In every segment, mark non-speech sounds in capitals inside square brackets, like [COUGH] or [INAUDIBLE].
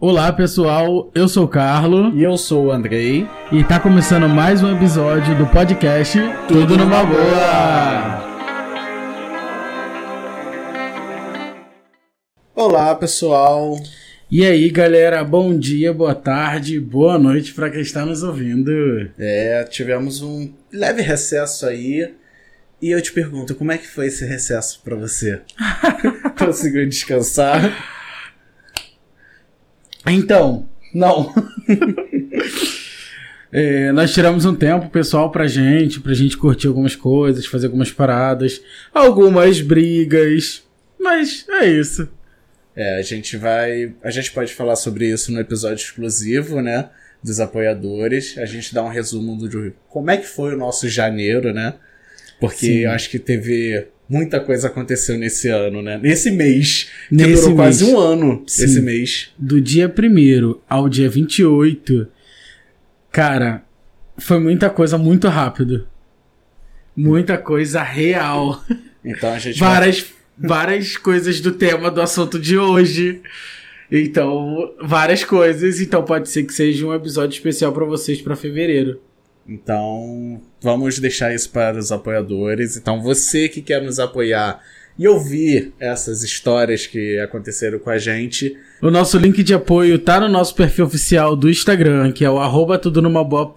Olá pessoal, eu sou o Carlo E eu sou o Andrei. e tá começando mais um episódio do podcast Tudo numa Boa. Olá, pessoal. E aí galera, bom dia, boa tarde, boa noite pra quem está nos ouvindo. É, tivemos um leve recesso aí. E eu te pergunto, como é que foi esse recesso pra você? [LAUGHS] Conseguiu descansar? Então, não. [LAUGHS] É, nós tiramos um tempo pessoal pra gente, pra gente curtir algumas coisas, fazer algumas paradas, algumas brigas, mas é isso. É, a gente vai. A gente pode falar sobre isso no episódio exclusivo, né? Dos apoiadores. A gente dá um resumo do como é que foi o nosso janeiro, né? Porque Sim. eu acho que teve. Muita coisa aconteceu nesse ano, né? Nesse mês. Que Nesse durou quase mês. um ano Sim. esse mês. do dia 1 ao dia 28, cara, foi muita coisa muito rápido. Muita coisa real. Então a gente vai Várias, várias coisas do tema do assunto de hoje. Então, várias coisas. Então, pode ser que seja um episódio especial pra vocês pra fevereiro. Então, vamos deixar isso para os apoiadores. Então, você que quer nos apoiar e ouvir essas histórias que aconteceram com a gente, O nosso link de apoio tá no nosso perfil oficial do Instagram, que é o arroba tudo numa boa.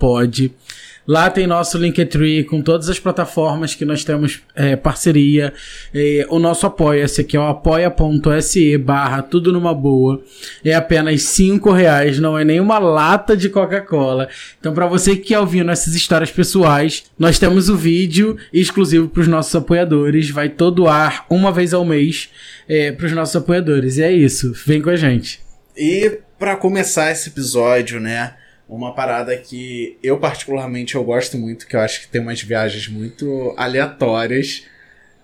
Lá tem nosso Linktree com todas as plataformas que nós temos é, parceria. É, o nosso apoia-se, que é o apoia.se barra tudo numa boa. É apenas cinco reais, não é nenhuma lata de Coca-Cola. Então, para você que quer ouvir nossas histórias pessoais, nós temos o vídeo exclusivo para os nossos apoiadores. Vai todo ar uma vez ao mês é, para os nossos apoiadores. E é isso. Vem com a gente. E para começar esse episódio, né, uma parada que eu particularmente eu gosto muito, que eu acho que tem umas viagens muito aleatórias,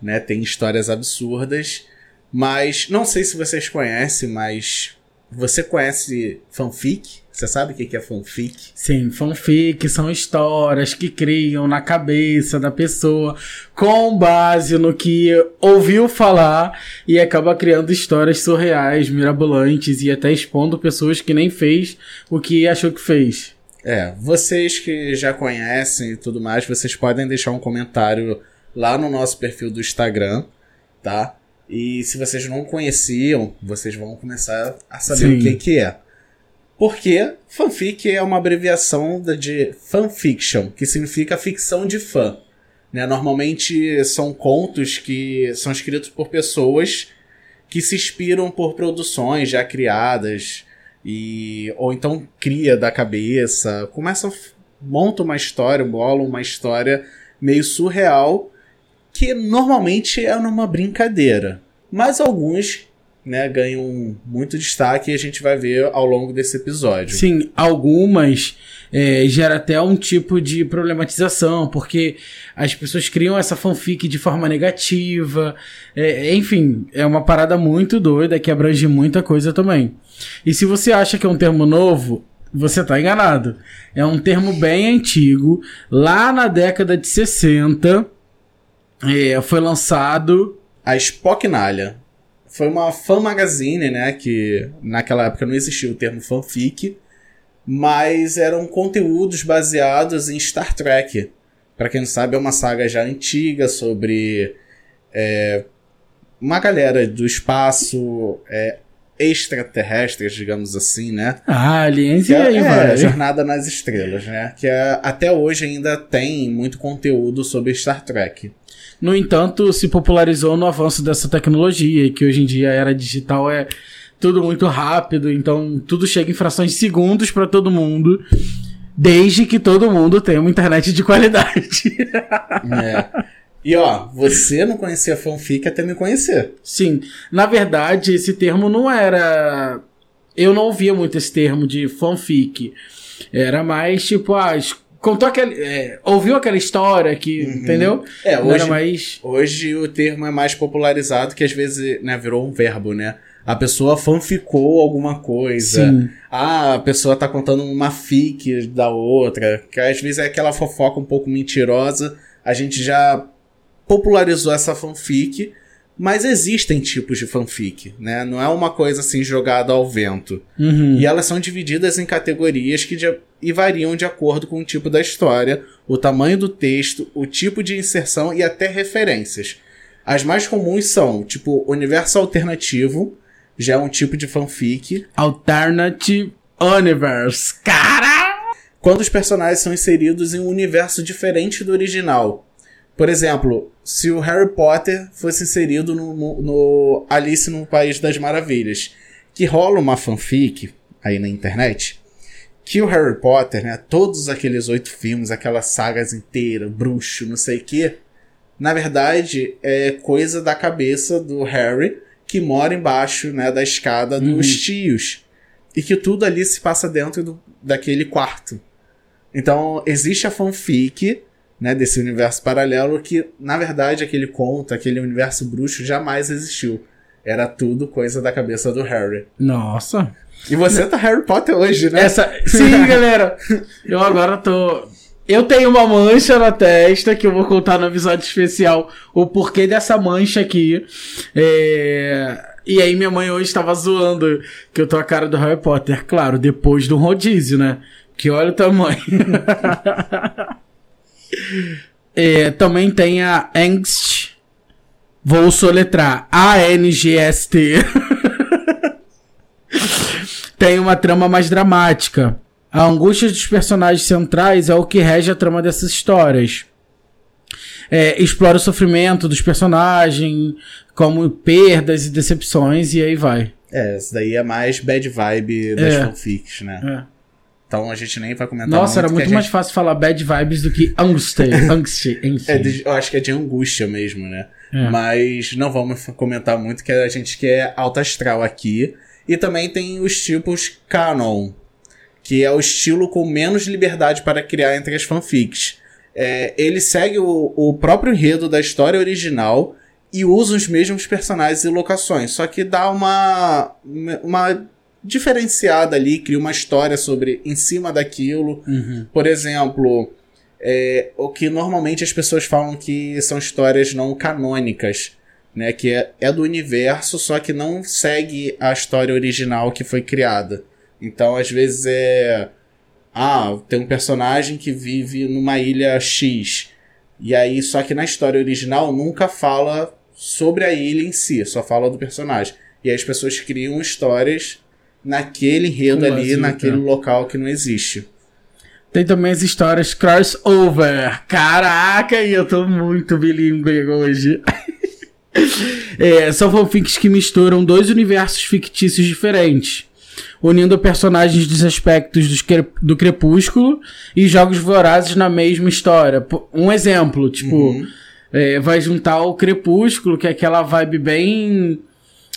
né, tem histórias absurdas, mas não sei se vocês conhecem, mas você conhece fanfic? Você sabe o que é fanfic? Sim, fanfic são histórias que criam na cabeça da pessoa com base no que ouviu falar e acaba criando histórias surreais, mirabolantes e até expondo pessoas que nem fez o que achou que fez. É, vocês que já conhecem e tudo mais, vocês podem deixar um comentário lá no nosso perfil do Instagram, tá? E se vocês não conheciam, vocês vão começar a saber Sim. o que que é. Porque fanfic é uma abreviação de fanfiction, que significa ficção de fã. Né? Normalmente são contos que são escritos por pessoas que se inspiram por produções já criadas e ou então cria da cabeça, começa monta uma história, bola uma história meio surreal que normalmente é numa brincadeira. Mas alguns, né, ganham muito destaque e a gente vai ver ao longo desse episódio. Sim, algumas é, gera até um tipo de problematização, porque as pessoas criam essa fanfic de forma negativa. É, enfim, é uma parada muito doida que abrange muita coisa também. E se você acha que é um termo novo, você tá enganado. É um termo bem antigo, lá na década de 60. É, foi lançado. A Spocknalha foi uma fan magazine, né, que naquela época não existia o termo fanfic, mas eram conteúdos baseados em Star Trek. Pra quem não sabe, é uma saga já antiga sobre é, uma galera do espaço é, extraterrestres, digamos assim, né? Aliens Que e é, aí é, vai. Jornada nas Estrelas, né? Que é, até hoje ainda tem muito conteúdo sobre Star Trek. No entanto, se popularizou no avanço dessa tecnologia, que hoje em dia a era digital é tudo muito rápido, então tudo chega em frações de segundos para todo mundo, desde que todo mundo tenha uma internet de qualidade. [LAUGHS] É. E ó, você não conhecia fanfic até me conhecer. Sim, na verdade, esse termo não era. Eu não ouvia muito esse termo de fanfic. Era mais tipo, ah, contou aquele. é, ouviu aquela história que. Uhum. Entendeu? É, hoje, mais. hoje o termo é mais popularizado que às vezes né, virou um verbo, né? A pessoa fanficou alguma coisa. Sim. Ah, a pessoa tá contando uma fic da outra. Que às vezes é aquela fofoca um pouco mentirosa. A gente já popularizou essa fanfic Mas existem tipos de fanfic, né? Não é uma coisa assim jogada ao vento. Uhum. E elas são divididas em categorias que de- e variam de acordo com o tipo da história, o tamanho do texto, o tipo de inserção e até referências. As mais comuns são, tipo, universo alternativo, já é um tipo de fanfic, Alternative Universe. Cara! quando os personagens são inseridos em um universo diferente do original. Por exemplo, se o Harry Potter fosse inserido no, no- no Alice no País das Maravilhas, que rola uma fanfic aí na internet, que o Harry Potter, né, todos aqueles oito filmes, aquelas sagas inteiras, bruxo, não sei o que, na verdade é coisa da cabeça do Harry que mora embaixo, né, da escada dos tios. E que tudo ali se passa dentro do- daquele quarto. Então, existe a fanfic, né, desse universo paralelo que, na verdade, aquele conto, aquele universo bruxo jamais existiu. Era tudo coisa da cabeça do Harry. Nossa. E você tá Harry Potter hoje, né? Essa. Sim, [LAUGHS] galera. Eu agora tô. Eu tenho uma mancha na testa que eu vou contar no episódio especial o porquê dessa mancha aqui. É, E aí minha mãe hoje tava zoando que eu tô a cara do Harry Potter. Claro, depois do rodízio, né? Que olha o tamanho. [LAUGHS] [LAUGHS] É, também tem a Angst. Vou soletrar. A-N-G-S-T. [LAUGHS] tem uma trama mais dramática. A angústia dos personagens centrais é o que rege a trama dessas histórias. É, explora o sofrimento dos personagens, como perdas e decepções, e aí vai. É, isso daí é mais bad vibe das É. fanfics, né? É. Então a gente nem vai comentar Nossa, era que muito a mais gente- fácil falar bad vibes do que angst. [LAUGHS] angst, enfim. É eu acho que é de angústia mesmo, né? É. Mas não vamos comentar muito, que a gente quer alta astral aqui. E também tem os tipos canon, que é o estilo com menos liberdade para criar entre as fanfics. É, ele segue o, o próprio enredo da história original e usa os mesmos personagens e locações, só que dá uma, uma diferenciada ali, cria uma história sobre em cima daquilo. Uhum. Por exemplo, é, o que normalmente as pessoas falam que são histórias não canônicas, né? Que é, é do universo, só que não segue a história original que foi criada. Então, às vezes é. Ah, tem um personagem que vive numa ilha X. E aí, só que na história original nunca fala sobre a ilha em si, só fala do personagem. E aí as pessoas criam histórias naquele enredo ali, naquele é. local que não existe. Tem também as histórias crossover. Caraca, e eu tô muito bilíngue hoje. [LAUGHS] É, são fanfics que misturam dois universos fictícios diferentes, unindo personagens dos aspectos dos cre- do Crepúsculo e jogos vorazes na mesma história. Um exemplo, tipo, Uhum. é, vai juntar o Crepúsculo, que é aquela vibe bem.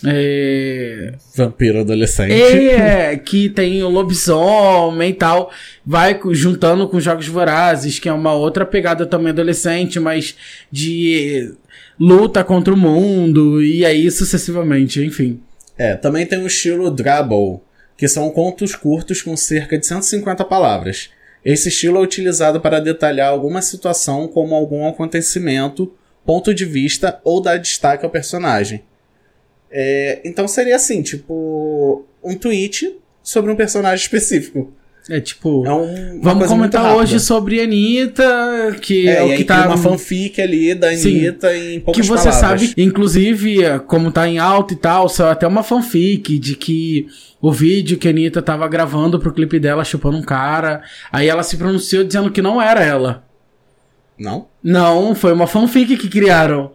É, Vampiro adolescente. é, que tem o lobisomem e tal. Vai juntando com Jogos Vorazes, que é uma outra pegada também adolescente, mas de luta contra o mundo, e aí sucessivamente, enfim. É, também tem o estilo Drabble, que são contos curtos com cerca de 150 palavras. Esse estilo é utilizado para detalhar alguma situação como algum acontecimento, ponto de vista ou dar destaque ao personagem. É, então seria assim, tipo, um tweet sobre um personagem [LAUGHS] específico. É tipo. É um, Vamos comentar hoje sobre a Anitta, que É, é, o que tá. uma fanfic ali da Sim. Anitta em que poucas você palavras. sabe, inclusive, é, como tá em alta e tal, saiu até uma fanfic de que o vídeo que a Anitta tava gravando pro clipe dela chupando um cara, aí ela se pronunciou dizendo que não era ela. Não? Não, foi uma fanfic que criaram.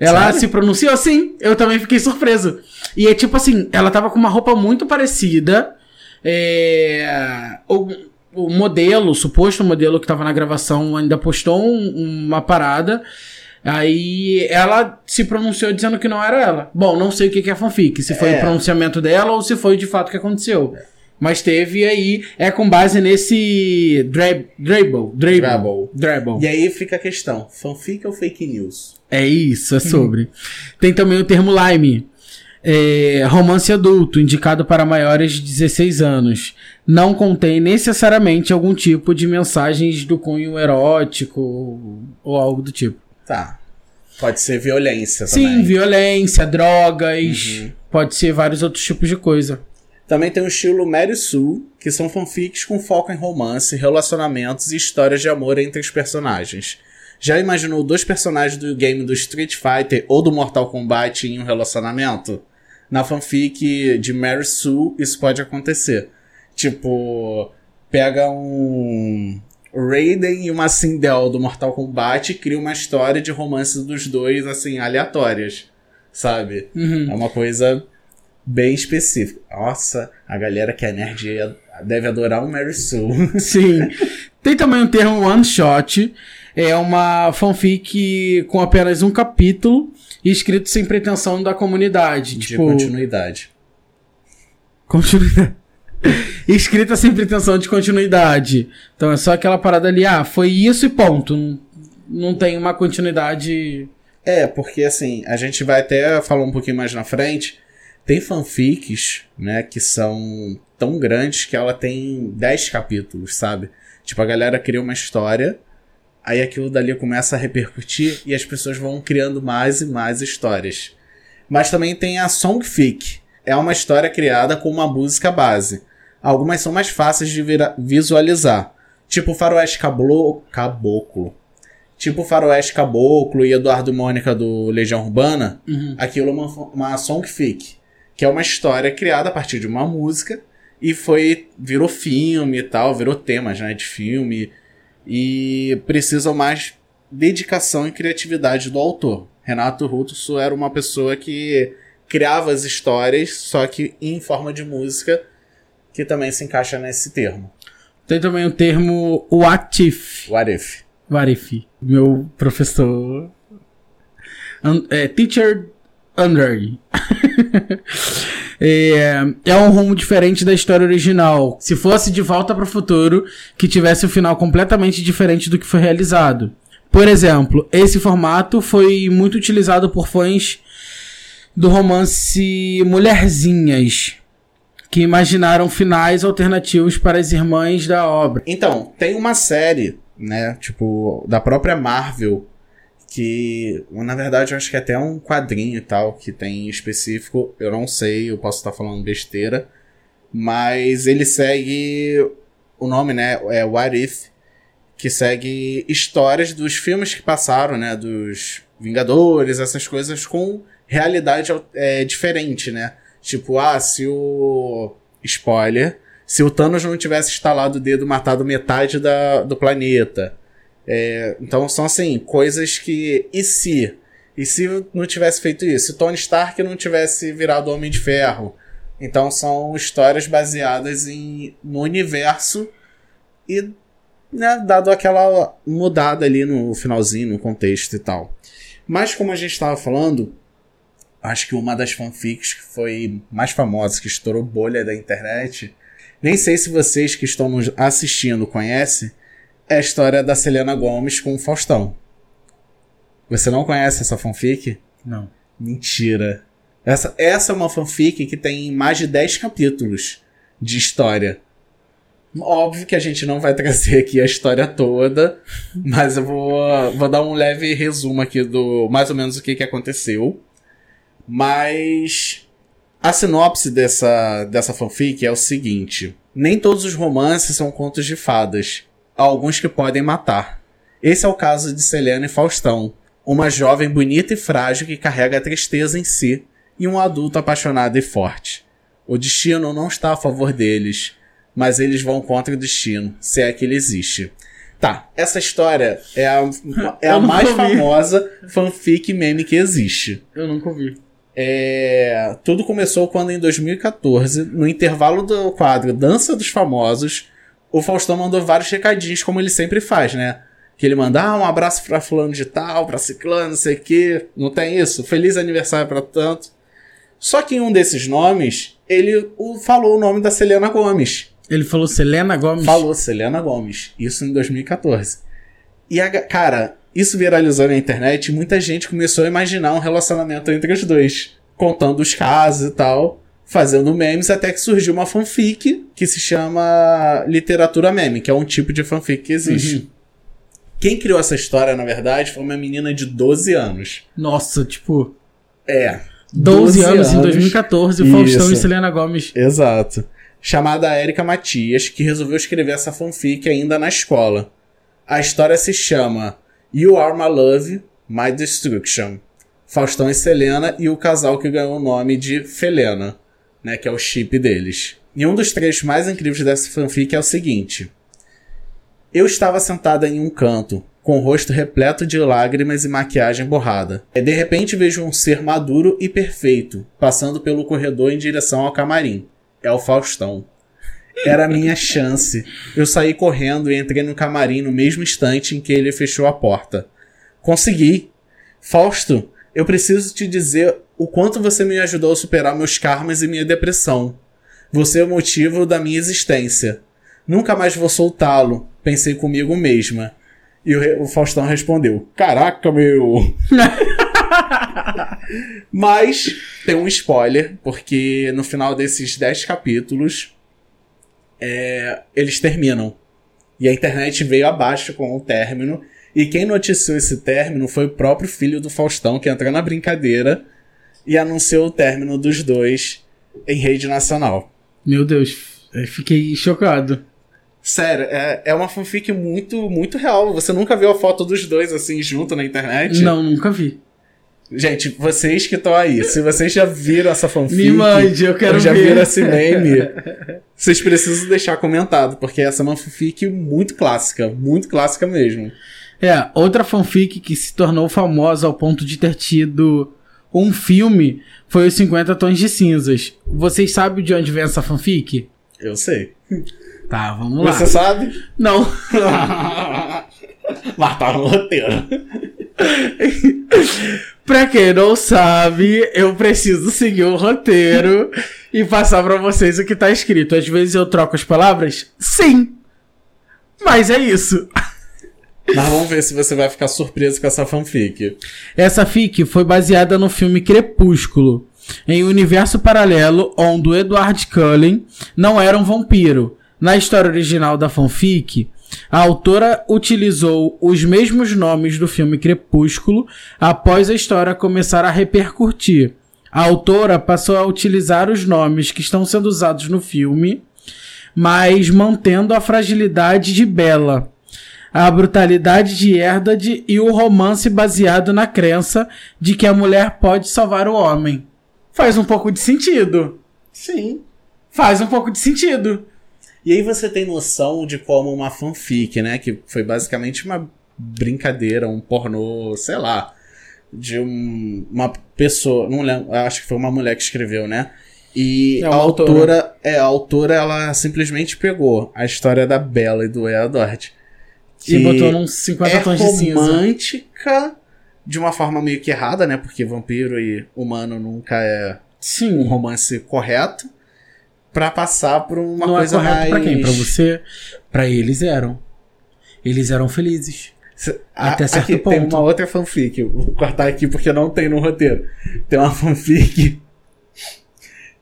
Ela Sério? se pronunciou assim, eu também fiquei surpreso. E é tipo assim, ela tava com uma roupa muito parecida. é, o, o modelo, o suposto modelo que tava na gravação ainda postou um- uma parada. Aí ela se pronunciou dizendo que não era ela. Bom, não sei o que é fanfic, se foi É. o pronunciamento dela ou se foi de fato o que aconteceu. Mas teve aí, é com base nesse Drab- Drabble. Drabble. Drabble. Drabble. E aí fica a questão, fanfic ou fake news? É isso, é sobre. Tem também o termo Lime. É, romance adulto, indicado para maiores de 16 anos. Não contém necessariamente algum tipo de mensagens do cunho erótico ou algo do tipo. Tá. Pode ser violência Sim, também. violência, drogas, Uhum. pode ser vários outros tipos de coisa. Também tem o estilo Mary Sue, que são fanfics com foco em romance, relacionamentos e histórias de amor entre os personagens. Já imaginou dois personagens do game do Street Fighter ou do Mortal Kombat em um relacionamento? Na fanfic de Mary Sue, isso pode acontecer. Tipo, pega um Raiden e uma Sindel do Mortal Kombat e cria uma história de romance dos dois, assim, aleatórias. Sabe? Uhum. É uma coisa bem específica. Nossa, a galera que é nerd deve adorar o Mary Sue. Sim. [LAUGHS] Tem também o termo one shot. É uma fanfic com apenas um capítulo e escrito sem pretensão da comunidade. De tipo, continuidade. continuidade. [LAUGHS] Escrita sem pretensão de continuidade. Então é só aquela parada ali, ah, foi isso e ponto. Não, não tem uma continuidade. É, porque assim, a gente vai até falar um pouquinho mais na frente. Tem fanfics, né, que são tão grandes que ela tem 10 capítulos, sabe? Tipo, a galera cria uma história, aí aquilo dali começa a repercutir e as pessoas vão criando mais e mais histórias. Mas também tem a songfic. É uma história criada com uma música base. Algumas são mais fáceis de visualizar. Tipo Faroeste Cablo Caboclo. Tipo Faroeste Caboclo e Eduardo Mônica do Legião Urbana. Uhum. Aquilo é uma, uma songfic. Que é uma história criada a partir de uma música. E foi. virou filme e tal, virou temas né, de filme. E precisam mais dedicação e criatividade do autor. Renato Russo era uma pessoa que criava as histórias, só que em forma de música, que também se encaixa nesse termo. Tem também o termo what if. What if? What if? Meu professor. É, teacher Under. [LAUGHS] é, é um rumo diferente da história original. Se fosse de volta para o futuro, que tivesse o final completamente diferente do que foi realizado. Por exemplo, esse formato foi muito utilizado por fãs do romance Mulherzinhas, que imaginaram finais alternativos para as irmãs da obra. Então, tem uma série, né? Tipo, da própria Marvel, que, na verdade, eu acho que é até um quadrinho e tal, que tem específico, eu não sei, eu posso estar falando besteira, mas ele segue o nome, né? É What If, que segue histórias dos filmes que passaram, né? Dos Vingadores, essas coisas com realidade é, diferente, né? Tipo, ah, se o. Spoiler. Se o Thanos não tivesse instalado o dedo matado metade da, do planeta. É, então são assim, coisas que. E se? E se não tivesse feito isso? Se Tony Stark não tivesse virado Homem de Ferro? Então são histórias baseadas em, no universo e né, dado aquela mudada ali no finalzinho, no contexto e tal. Mas como a gente estava falando, acho que uma das fanfics que foi mais famosa, que estourou bolha da internet, nem sei se vocês que estão assistindo conhecem, é a história da Selena Gomes com o Faustão. Você não conhece essa fanfic? Não. Mentira. Essa, essa é uma fanfic que tem mais de 10 capítulos de história. Óbvio que a gente não vai trazer aqui a história toda, mas eu vou, vou dar um leve resumo aqui do mais ou menos o que, que aconteceu. Mas a sinopse dessa, dessa fanfic é o seguinte: nem todos os romances são contos de fadas. Há alguns que podem matar. Esse é o caso de Selena e Faustão, uma jovem bonita e frágil que carrega a tristeza em si, e um adulto apaixonado e forte. O destino não está a favor deles, mas eles vão contra o destino, se é que ele existe. Tá, essa história é a, é a mais ouvi. famosa fanfic meme que existe. Eu nunca ouvi. É, tudo começou quando em 2014, no intervalo do quadro Dança dos Famosos, o Faustão mandou vários recadinhos, como ele sempre faz, né? Que ele manda ah, um abraço pra fulano de tal, pra ciclano, não sei o quê. Não tem isso? Feliz aniversário pra tanto. Só que em um desses nomes, ele falou o nome da Selena Gomes. Ele falou Selena Gomes. Falou Selena Gomes. Isso em 2014. E, a, cara, isso viralizou na internet e muita gente começou a imaginar um relacionamento entre os dois. Contando os casos e tal. Fazendo memes, até que surgiu uma fanfic que se chama literatura meme, que é um tipo de fanfic que existe. Quem criou essa história, na verdade, foi uma menina de 12 anos. Nossa, tipo, É. 12, anos, em 2014, o Faustão Isso. e Selena Gomes. Exato. Chamada Erika Matias, que resolveu escrever essa fanfic ainda na escola. A história se chama You Are My Love, My Destruction. Faustão e Selena e o casal que ganhou o nome de Felena, né, que é o chip deles. E um dos trechos mais incríveis dessa fanfic é o seguinte: Eu estava sentada em um canto, com o rosto repleto de lágrimas e maquiagem borrada. E de repente vejo um ser maduro e perfeito, passando pelo corredor em direção ao camarim. É o Faustão. Era a minha chance. Eu saí correndo e entrei no camarim no mesmo instante em que ele fechou a porta. Consegui. Fausto, eu preciso te dizer o quanto você me ajudou a superar meus karmas e minha depressão. Você é o motivo da minha existência. Nunca mais vou soltá-lo, pensei comigo mesma. E o, o Faustão respondeu: Caraca, meu! [LAUGHS] Mas tem um spoiler, porque no final desses 10 capítulos é, eles terminam. E a internet veio abaixo com o término. E quem noticiou esse término foi o próprio filho do Faustão, que entrou na brincadeira e anunciou o término dos dois em rede nacional. Meu Deus, eu fiquei chocado. Sério, é, é uma fanfic muito, muito real. Você nunca viu a foto dos dois assim junto na internet? Não, nunca vi. Gente, vocês que estão aí, se vocês já viram essa fanfic, Me mande, eu quero ou já ver. viram esse meme, [LAUGHS] vocês precisam deixar comentado, porque essa é uma fanfic muito clássica, muito clássica mesmo. É, outra fanfic que se tornou famosa ao ponto de ter tido um filme foi os 50 Tons de Cinzas. Vocês sabem de onde vem essa fanfic? Eu sei. Tá, vamos lá. Você sabe? Não. [LAUGHS] Mas tá no roteiro. pra quem não sabe, eu preciso seguir o roteiro e passar pra vocês o que tá escrito. Às vezes eu troco as palavras? Sim. Mas é isso. Mas vamos ver se você vai ficar surpreso com essa fanfic. Essa fic foi baseada no filme Crepúsculo, em um universo paralelo onde o Edward Cullen não era um vampiro. Na história original da fanfic, a autora utilizou os mesmos nomes do filme Crepúsculo após a história começar a repercutir. A autora passou a utilizar os nomes que estão sendo usados no filme, mas mantendo a fragilidade de Bella a brutalidade de Erdad e o romance baseado na crença de que a mulher pode salvar o homem. Faz um pouco de sentido. Sim. Faz um pouco de sentido. E aí você tem noção de como uma fanfic, né? Que foi basicamente uma brincadeira, um pornô, sei lá. De um- uma pessoa. Não lembro, acho que foi uma mulher que escreveu, né? E É a autora. autora, é, a autora, ela simplesmente pegou a história da Bella e do Edward. E botou num 50 é tons de cinza. romântica de uma forma meio que errada, né? Porque vampiro e humano nunca é um Sim. romance correto. Pra passar por uma não coisa é correto mais. pra quem? Pra você? Pra eles eram. Eles eram felizes. Até certo aqui Tem ponto. uma outra fanfic. Vou cortar aqui porque não tem no roteiro. Tem uma fanfic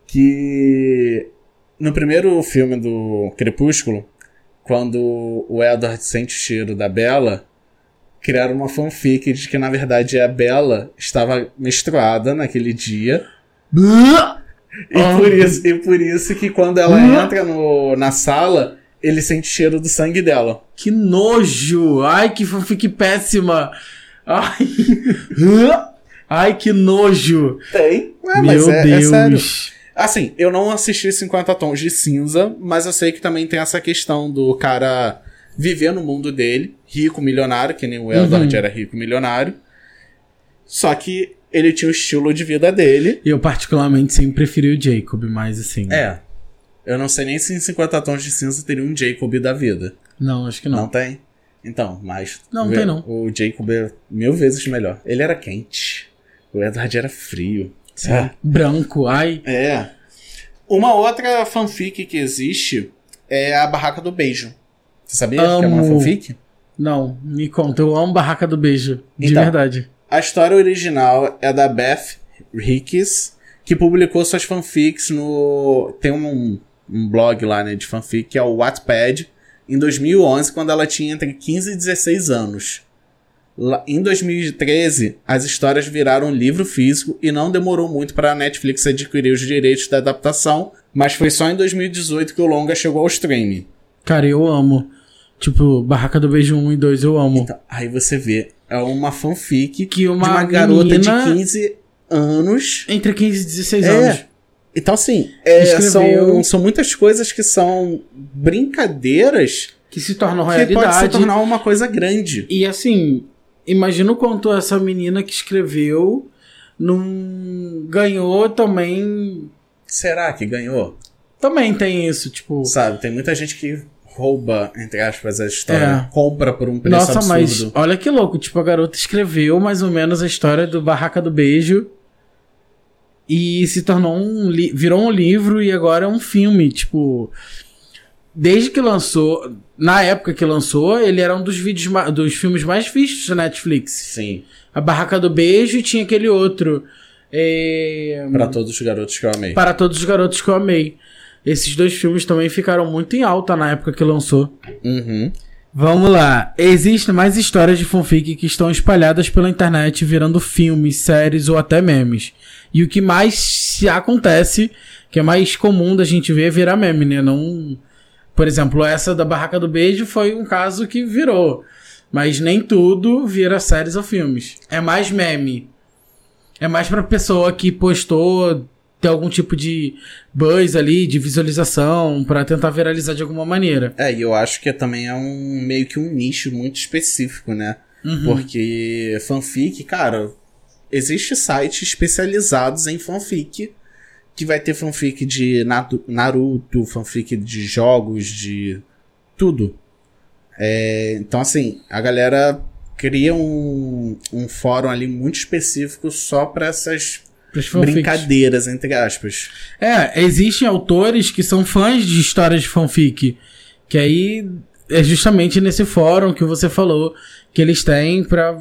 que no primeiro filme do Crepúsculo, quando o Edward sente o cheiro da Bella, criaram uma fanfic de que na verdade a Bella estava menstruada naquele dia. E, Ah. por isso, e por isso que quando ela entra no, na sala, ele sente o cheiro do sangue dela. Que nojo! Ai, que fanfic péssima! Ai, [LAUGHS] Ai que nojo! Tem. Ué, Meu é, é Deus! sério. Assim, eu não assisti 50 Tons de Cinza, mas eu sei que também tem essa questão do cara viver no mundo dele, rico, milionário, que nem o Edward Uhum. era rico, milionário. Só que ele tinha o estilo de vida dele. Eu particularmente sempre preferi o Jacob, mas assim. É. Eu não sei nem se em 50 Tons de Cinza teria um Jacob da vida. Não, acho que Não, não. tem? Então, mas. Não, não tem não. O Jacob é mil vezes melhor. Ele era quente. O Edward era frio. Ah. Branco, ai. É. Uma outra fanfic que existe é a Barraca do Beijo. Você sabia que é uma Amo. fanfic? Não, me conta, eu amo Barraca do Beijo. De Então. verdade. A história original é da Beth Hicks, que publicou suas fanfics no. Tem um, um blog lá, né, de fanfic, que é o Wattpad, em 2011, quando ela tinha entre 15 e 16 anos. Em 2013, as histórias viraram livro físico e não demorou muito para a Netflix adquirir os direitos da adaptação, mas foi só em 2018 que o longa chegou ao streaming. Cara, eu amo. Tipo, Barraca do Beijo 1 e 2 eu amo. Então, aí você vê, é uma fanfic Que uma de uma garota de 15 anos. Entre 15 e 16 É. anos. Então, assim, é, são, são muitas coisas que são brincadeiras Que se tornam que pode se realidade. tornar uma coisa grande. E assim, imagina o quanto essa menina que escreveu não ganhou também. Será que ganhou? Também tem isso, tipo. Sabe, tem muita gente que rouba, entre aspas, a história, É. compra por um preço Nossa, mas absurdo. olha que louco. Tipo, a garota escreveu mais ou menos a história do Barraca do Beijo. E se tornou um. virou um livro e agora é um filme. Tipo. Desde que lançou. Na época que lançou, ele era um dos vídeos dos filmes mais vistos da Netflix. Sim, A Barraca do Beijo e tinha aquele outro. É... pra todos os garotos que eu amei. Para todos os garotos que eu amei. Esses dois filmes também ficaram muito em alta na época que lançou. Uhum. Vamos lá. Existem mais histórias de fanfic que estão espalhadas pela internet virando filmes, séries ou até memes. E o que mais se acontece, que é mais comum da gente ver, é virar meme, né? Não. Por exemplo, essa da Barraca do Beijo foi um caso que virou. Mas nem tudo vira séries ou filmes. É mais meme. É mais pra pessoa que postou ter algum tipo de buzz ali, de visualização, pra tentar viralizar de alguma maneira. É, e eu acho que também é um meio que um nicho muito específico, né? Uhum. Porque fanfic, cara, existe sites especializados em fanfic que vai ter fanfic de Naruto, fanfic de jogos, de tudo. É, então, assim, a galera cria um, um fórum ali muito específico só pra essas brincadeiras, entre aspas. É, existem autores que são fãs de histórias de fanfic. Que aí é justamente nesse fórum que você falou que eles têm pra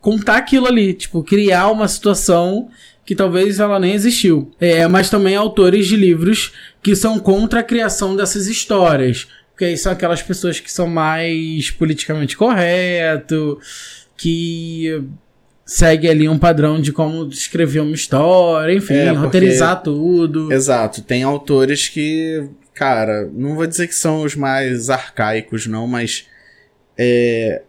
contar aquilo ali. Tipo, criar uma situação que talvez ela nem existiu. É, mas também autores de livros que são contra a criação dessas histórias. Porque aí são aquelas pessoas que são mais politicamente correto, que segue ali um padrão de como escrever uma história, enfim, É, porque- roteirizar tudo. Exato, tem autores que, cara, não vou dizer que são os mais arcaicos, não, mas é,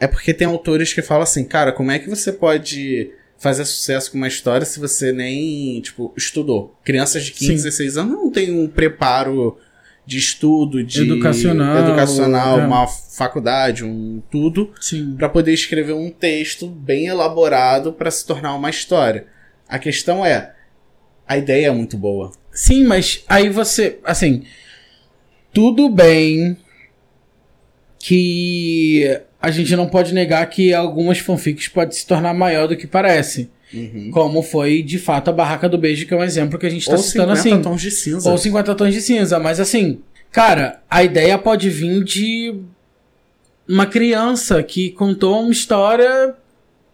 é porque tem autores que falam assim, cara, como é que você pode fazer sucesso com uma história se você nem, tipo, estudou? Crianças de 15, Sim. 16 anos não tem um preparo de estudo, de Educacional, educacional, é. uma faculdade, um tudo, Sim. para poder escrever um texto bem elaborado para se tornar uma história. A questão é, a ideia é muito boa. Sim, mas aí você, assim, tudo bem que a gente não pode negar que algumas fanfics podem se tornar maior do que parece. Uhum. Como foi, de fato, a Barraca do Beijo, que é um exemplo que a gente tá Ou citando 50 assim. tons de cinza. Ou 50 tons de cinza, mas assim, cara, a ideia pode vir de uma criança que contou uma história,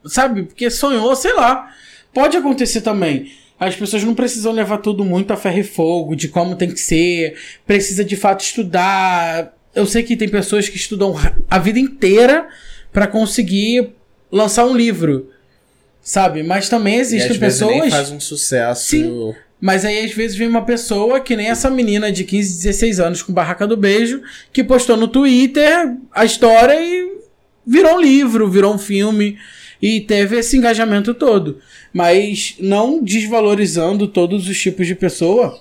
sabe? Porque sonhou, sei lá. Pode acontecer também. As pessoas não precisam levar tudo muito a ferro e fogo, de como tem que ser, precisa de fato estudar. Eu sei que tem pessoas que estudam a vida inteira pra conseguir lançar um livro. Sabe? Mas também E às existem vezes nem pessoas. faz um sucesso. Sim. Mas aí às vezes vem uma pessoa que nem essa menina de 15, 16 anos com Barraca do Beijo, que postou no Twitter a história e virou um livro, virou um filme e teve esse engajamento todo. Mas não desvalorizando todos os tipos de pessoa,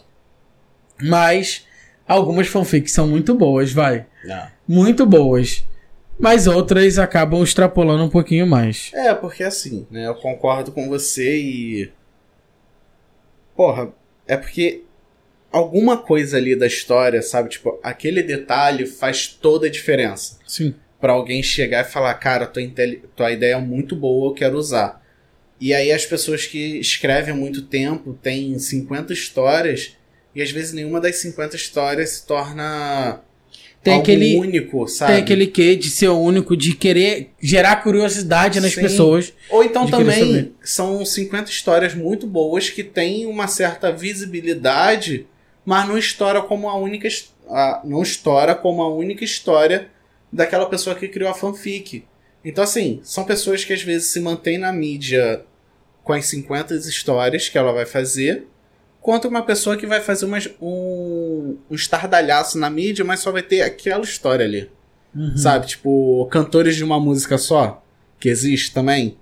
mas algumas fanfics são muito boas, vai. Não. Muito boas. Mas outras acabam extrapolando um pouquinho mais. É, porque assim, né? Eu concordo com você e. Porra, é porque alguma coisa ali da história, sabe? Tipo, aquele detalhe faz toda a diferença. Sim. Pra alguém chegar e falar, cara, tua, intele- tua ideia é muito boa, eu quero usar. E aí as pessoas que escrevem há muito tempo têm 50 histórias e às vezes nenhuma das 50 histórias se torna Tem algo aquele- único, sabe? Tem aquele quê de ser único, de querer gerar curiosidade nas Sim. pessoas. Ou então também são 50 histórias muito boas que têm uma certa visibilidade mas não estoura como a única a- não estoura como a única história daquela pessoa que criou a fanfic. Então assim, são pessoas que às vezes se mantêm na mídia com as 50 histórias que ela vai fazer, quanto uma pessoa que vai fazer umas- um, um estardalhaço na mídia, mas só vai ter aquela história ali. Uhum. Sabe? Tipo, cantores de uma música só, que existe também.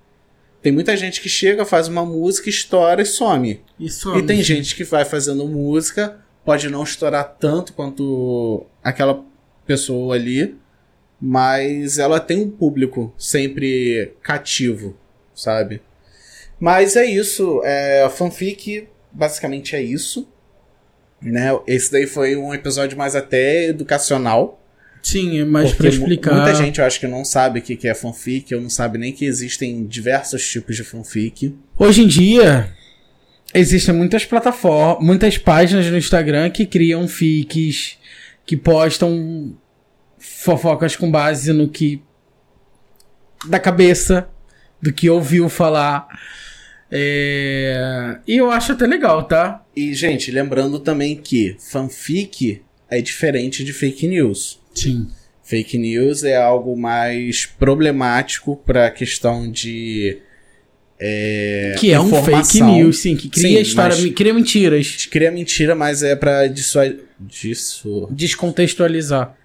Tem muita gente que chega, faz uma música, estoura e some. Isso E tem gente que vai fazendo música, pode não estourar tanto quanto aquela pessoa ali, mas ela tem um público sempre cativo, sabe? Mas é isso, é, a fanfic basicamente é isso. Né? Esse daí foi um episódio mais até educacional. Sim, mas porque pra explicar. mu- Muita gente eu acho que não sabe o que que é fanfic, ou não sabe nem que existem diversos tipos de fanfic. Hoje em dia, existem muitas plataformas, muitas páginas no Instagram que criam fics, que postam fofocas com base no que. da cabeça, do que ouviu falar. É, E eu acho até legal, tá? E, gente, lembrando também que fanfic é diferente de fake news. Sim. Fake news é algo mais problemático para a questão de. É, Que é um fake informação. news, sim, que cria Sim, história, cria mentiras. Cria mentira, mas é pra dissuadir. Disso. Descontextualizar.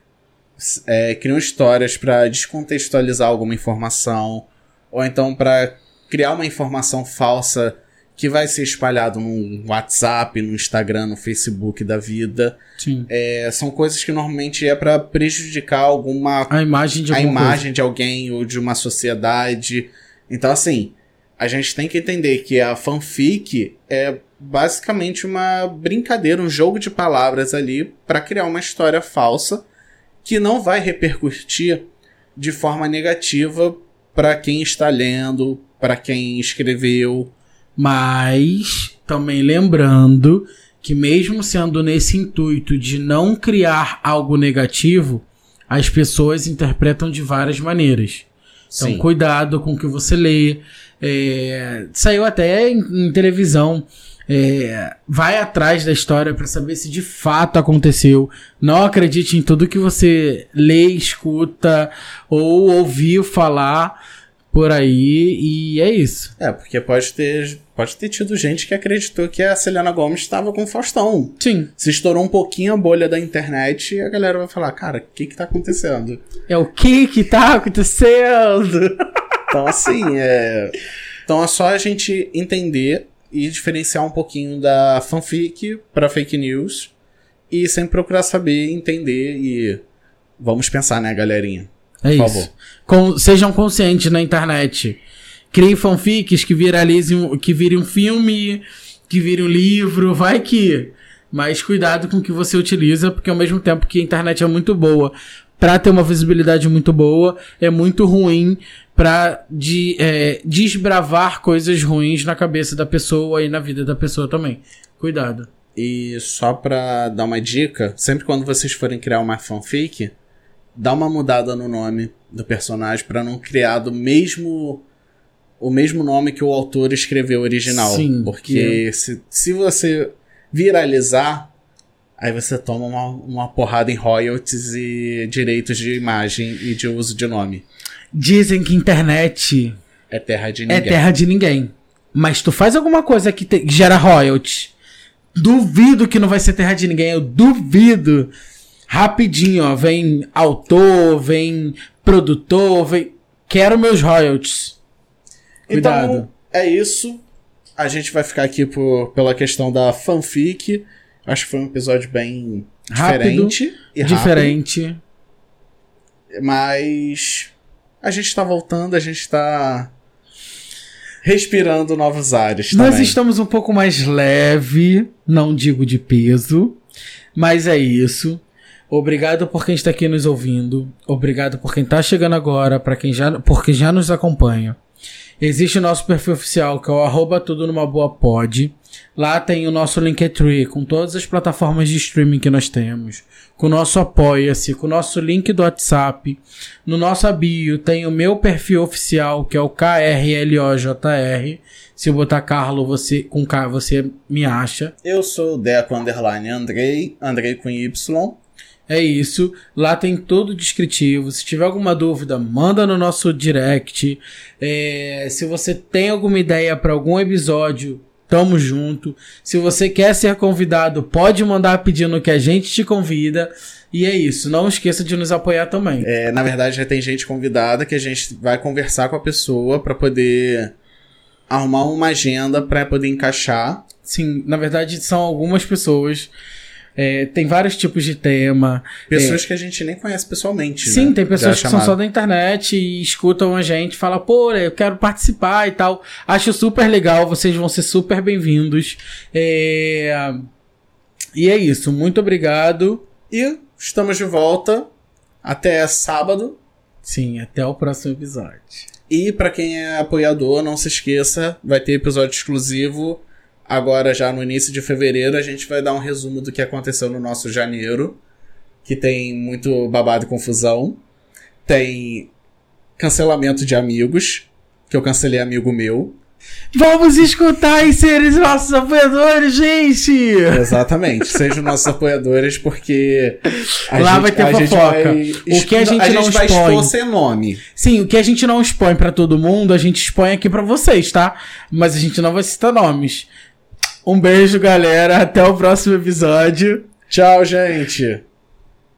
É, criam histórias pra descontextualizar alguma informação. Ou então pra criar uma informação falsa que vai ser espalhado no WhatsApp, no Instagram, no Facebook da vida. Sim. É, são coisas que normalmente é pra prejudicar alguma A imagem de a imagem de alguém ou de uma sociedade. Então, assim, a gente tem que entender que a fanfic é basicamente uma brincadeira, um jogo de palavras ali para criar uma história falsa que não vai repercutir de forma negativa para quem está lendo, para quem escreveu. Mas também lembrando que mesmo sendo nesse intuito de não criar algo negativo, as pessoas interpretam de várias maneiras. Então, Sim. cuidado com o que você lê. É, saiu até em, em televisão. É, vai atrás da história para saber se de fato aconteceu. Não acredite em tudo que você lê, escuta ou ouviu falar por aí. E é isso. É, porque pode ter, pode ter tido gente que acreditou que a Selena Gomes estava com o Faustão. Sim. Se estourou um pouquinho a bolha da internet e a galera vai falar, cara, o que que tá acontecendo? É o que que tá acontecendo? [LAUGHS] Então, assim, é. Então é só a gente entender e diferenciar um pouquinho da fanfic pra fake news e sempre procurar saber, entender e. Vamos pensar, né, galerinha? É Por isso. Com- sejam conscientes na internet. Criem fanfics que viralizem, que virem um filme, que virem um livro, vai que. Mas cuidado com o que você utiliza, porque ao mesmo tempo que a internet é muito boa pra ter uma visibilidade muito boa, é muito ruim pra de, é, desbravar coisas ruins na cabeça da pessoa e na vida da pessoa também. Cuidado. E só pra dar uma dica, sempre quando vocês forem criar uma fanfic, dá uma mudada no nome do personagem pra não criar do mesmo o mesmo nome que o autor escreveu original, Sim, porque se, se você viralizar, aí você toma uma, uma porrada em royalties e direitos de imagem e de uso de nome. Dizem que internet É terra de é ninguém. terra de ninguém. Mas tu faz alguma coisa que te- gera royalties. Duvido que não vai ser terra de ninguém. Eu duvido. Rapidinho, ó. Vem autor, vem produtor, vem. Quero meus royalties. Cuidado. Então, é isso. A gente vai ficar aqui por, pela questão da fanfic. Acho que foi um episódio bem Rápido, diferente e rápido. Diferente. Mas a gente tá voltando, a gente tá respirando novos ares Nós também. estamos um pouco mais leve, não digo de peso, mas é isso. Obrigado por quem está aqui nos ouvindo. Obrigado por quem está chegando agora, para quem já, por quem já nos acompanha. Existe o nosso perfil oficial, que é o tudo numa boa pod. Lá tem o nosso Linktree com todas as plataformas de streaming que nós temos, com o nosso Apoia-se, com o nosso link do WhatsApp. No nosso bio tem o meu perfil oficial, que é o KRLOJR. Se eu botar Carlo você, com K, você me acha. Eu sou o Deco Underline Andrei, Andrei com Y. É isso. Lá tem todo o descritivo. Se tiver alguma dúvida, manda no nosso direct. É, se você tem alguma ideia para algum episódio, tamo junto. Se você quer ser convidado, pode mandar pedindo que a gente te convida. E é isso. Não esqueça de nos apoiar também. É, na verdade, já tem gente convidada que a gente vai conversar com a pessoa para poder arrumar uma agenda para poder encaixar. Sim, na verdade são algumas pessoas é, tem vários tipos de tema. Pessoas é, que a gente nem conhece pessoalmente. Sim, né? tem pessoas que são só da internet e escutam a gente, fala, pô, eu quero participar e tal. Acho super legal, vocês vão ser super bem-vindos. É... E é isso, muito obrigado. E estamos de volta. Até sábado. Sim, até o próximo episódio. E para quem é apoiador, não se esqueça, vai ter episódio exclusivo Agora, já no início de fevereiro, a gente vai dar um resumo do que aconteceu no nosso janeiro, que tem muito babado e confusão. Tem cancelamento de amigos, que eu cancelei amigo meu. Vamos escutar e ser os nossos apoiadores, gente! Exatamente, sejam nossos [LAUGHS] apoiadores, porque. Lá gente, vai ter fofoca. Vai, o que a gente a não gente expõe. vai expor sem nome. Sim, o que a gente não expõe para todo mundo, a gente expõe aqui para vocês, tá? Mas a gente não vai citar nomes. Um beijo, galera. Até o próximo episódio. Tchau, gente.